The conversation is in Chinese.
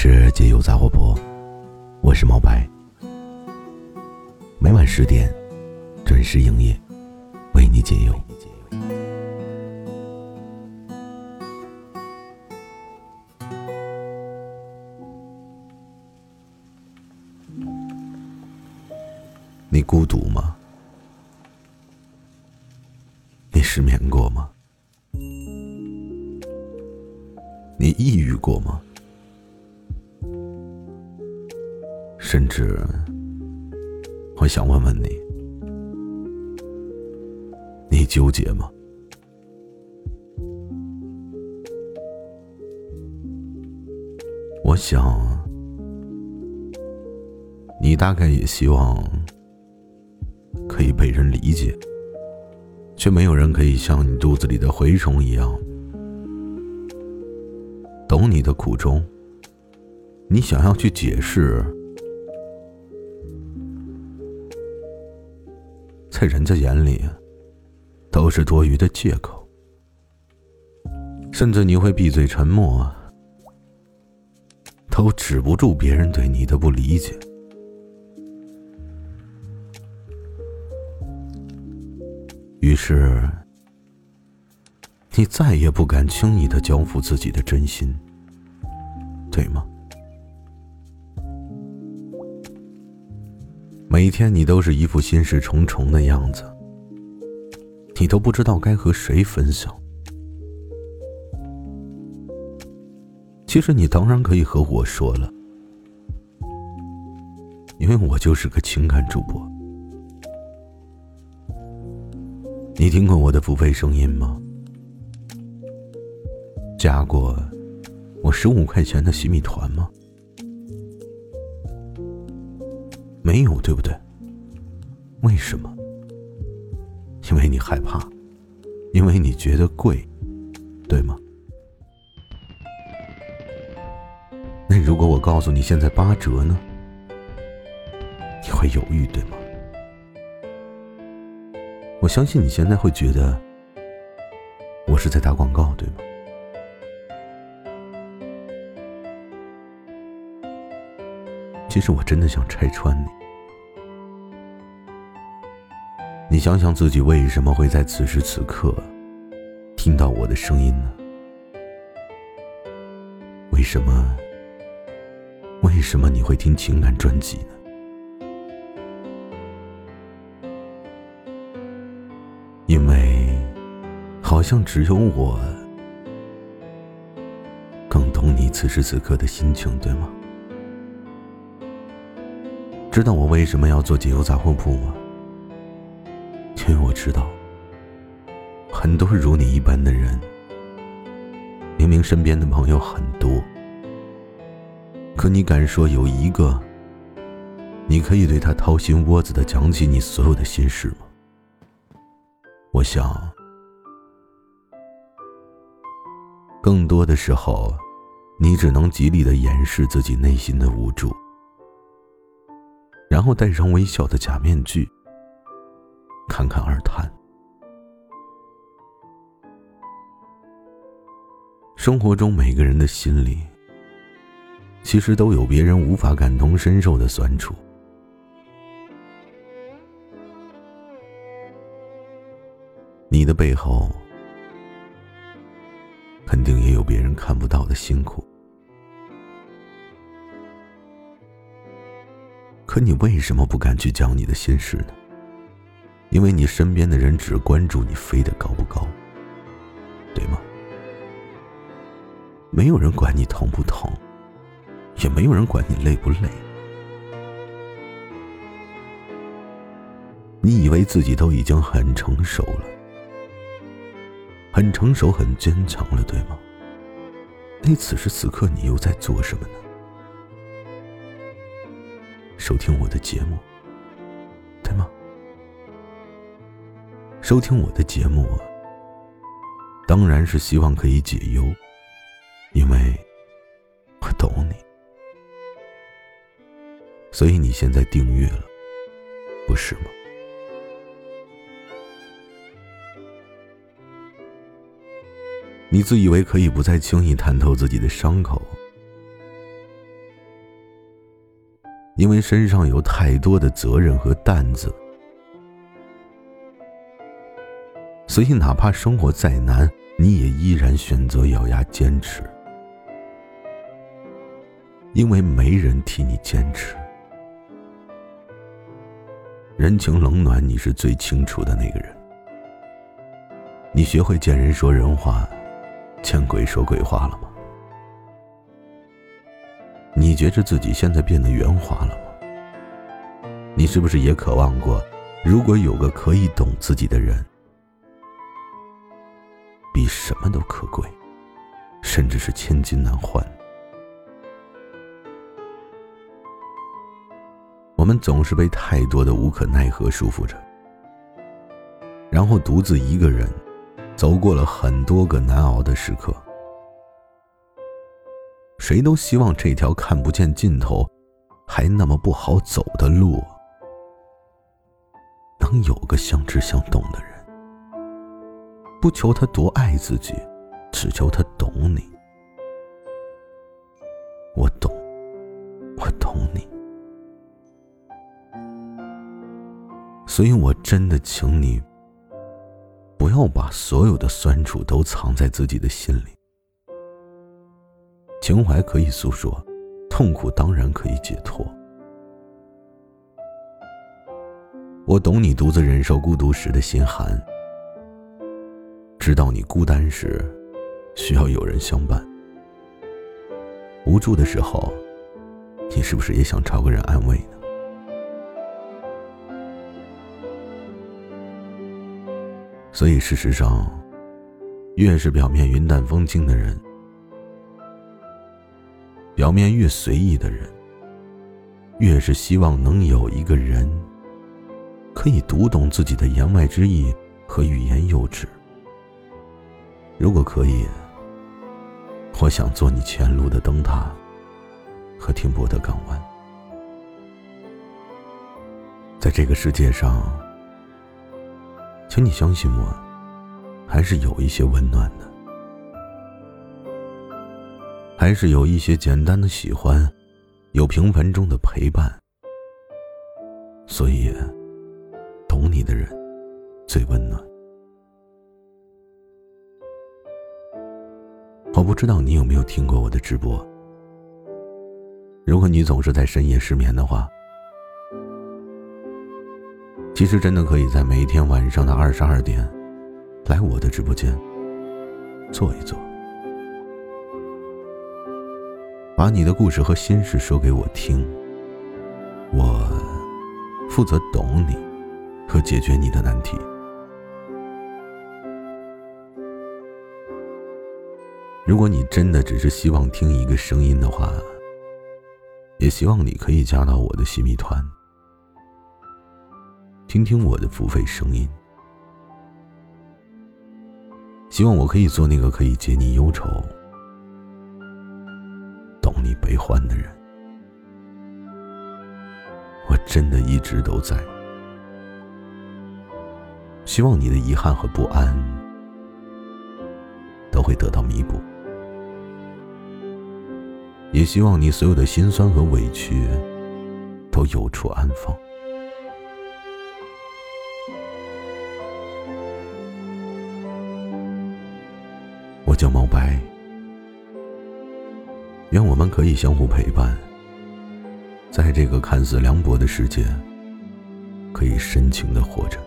是解忧杂货铺，我是毛白。每晚十点准时营业，为你解忧。你孤独吗？你失眠过吗？你抑郁过吗？甚至，我想问问你，你纠结吗？我想，你大概也希望可以被人理解，却没有人可以像你肚子里的蛔虫一样懂你的苦衷。你想要去解释。在人家眼里，都是多余的借口，甚至你会闭嘴沉默，都止不住别人对你的不理解。于是，你再也不敢轻易的交付自己的真心，对吗？每天你都是一副心事重重的样子，你都不知道该和谁分享。其实你当然可以和我说了，因为我就是个情感主播。你听过我的付费声音吗？加过我十五块钱的洗米团吗？没有，对不对？为什么？因为你害怕，因为你觉得贵，对吗？那如果我告诉你现在八折呢？你会犹豫，对吗？我相信你现在会觉得我是在打广告，对吗？其实我真的想拆穿你。你想想自己为什么会在此时此刻听到我的声音呢？为什么？为什么你会听情感专辑呢？因为好像只有我更懂你此时此刻的心情，对吗？知道我为什么要做解忧杂货铺吗？因为我知道，很多如你一般的人，明明身边的朋友很多，可你敢说有一个，你可以对他掏心窝子的讲起你所有的心事吗？我想，更多的时候，你只能极力的掩饰自己内心的无助，然后戴上微笑的假面具。侃侃而谈。生活中每个人的心里，其实都有别人无法感同身受的酸楚。你的背后，肯定也有别人看不到的辛苦。可你为什么不敢去讲你的心事呢？因为你身边的人只关注你飞得高不高，对吗？没有人管你疼不疼，也没有人管你累不累。你以为自己都已经很成熟了，很成熟、很坚强了，对吗？那此时此刻你又在做什么呢？收听我的节目。收听我的节目，当然是希望可以解忧，因为我懂你，所以你现在订阅了，不是吗？你自以为可以不再轻易探透自己的伤口，因为身上有太多的责任和担子，所以哪怕生活再难，你也依然选择咬牙坚持。因为没人替你坚持，人情冷暖你是最清楚的那个人。你学会见人说人话，见鬼说鬼话了吗？你觉着自己现在变得圆滑了吗？你是不是也渴望过，如果有个可以懂自己的人，什么都可贵，甚至是千金难换？我们总是被太多的无可奈何束缚着，然后独自一个人，走过了很多个难熬的时刻。谁都希望这条看不见尽头，还那么不好走的路，能有个相知相懂的人。不求他多爱自己，只求他懂你。我懂，我懂你。所以我真的请你，不要把所有的酸楚都藏在自己的心里。情怀可以诉说，痛苦当然可以解脱。我懂你独自忍受孤独时的心寒，知道你孤单时需要有人相伴，无助的时候，你是不是也想找个人安慰呢？所以，事实上，越是表面云淡风轻的人。表面越随意的人，越是希望能有一个人，可以读懂自己的言外之意和欲言又止。如果可以，我想做你前路的灯塔和停泊的港湾。在这个世界上，请你相信我，还是有一些温暖的。还是有一些简单的喜欢，有平凡中的陪伴，所以懂你的人最温暖。我不知道你有没有听过我的直播。如果你总是在深夜失眠的话，其实真的可以在每一天晚上的二十二点，来我的直播间坐一坐。把你的故事和心事说给我听，我负责懂你和解决你的难题。如果你真的只是希望听一个声音的话，也希望你可以加到我的洗米团，听听我的付费声音。希望我可以做那个可以解你忧愁。懂你悲欢的人，我真的一直都在。希望你的遗憾和不安都会得到弥补，也希望你所有的心酸和委屈都有处安放。我叫毛白。愿我们可以相互陪伴，在这个看似凉薄的世界，可以深情的活着。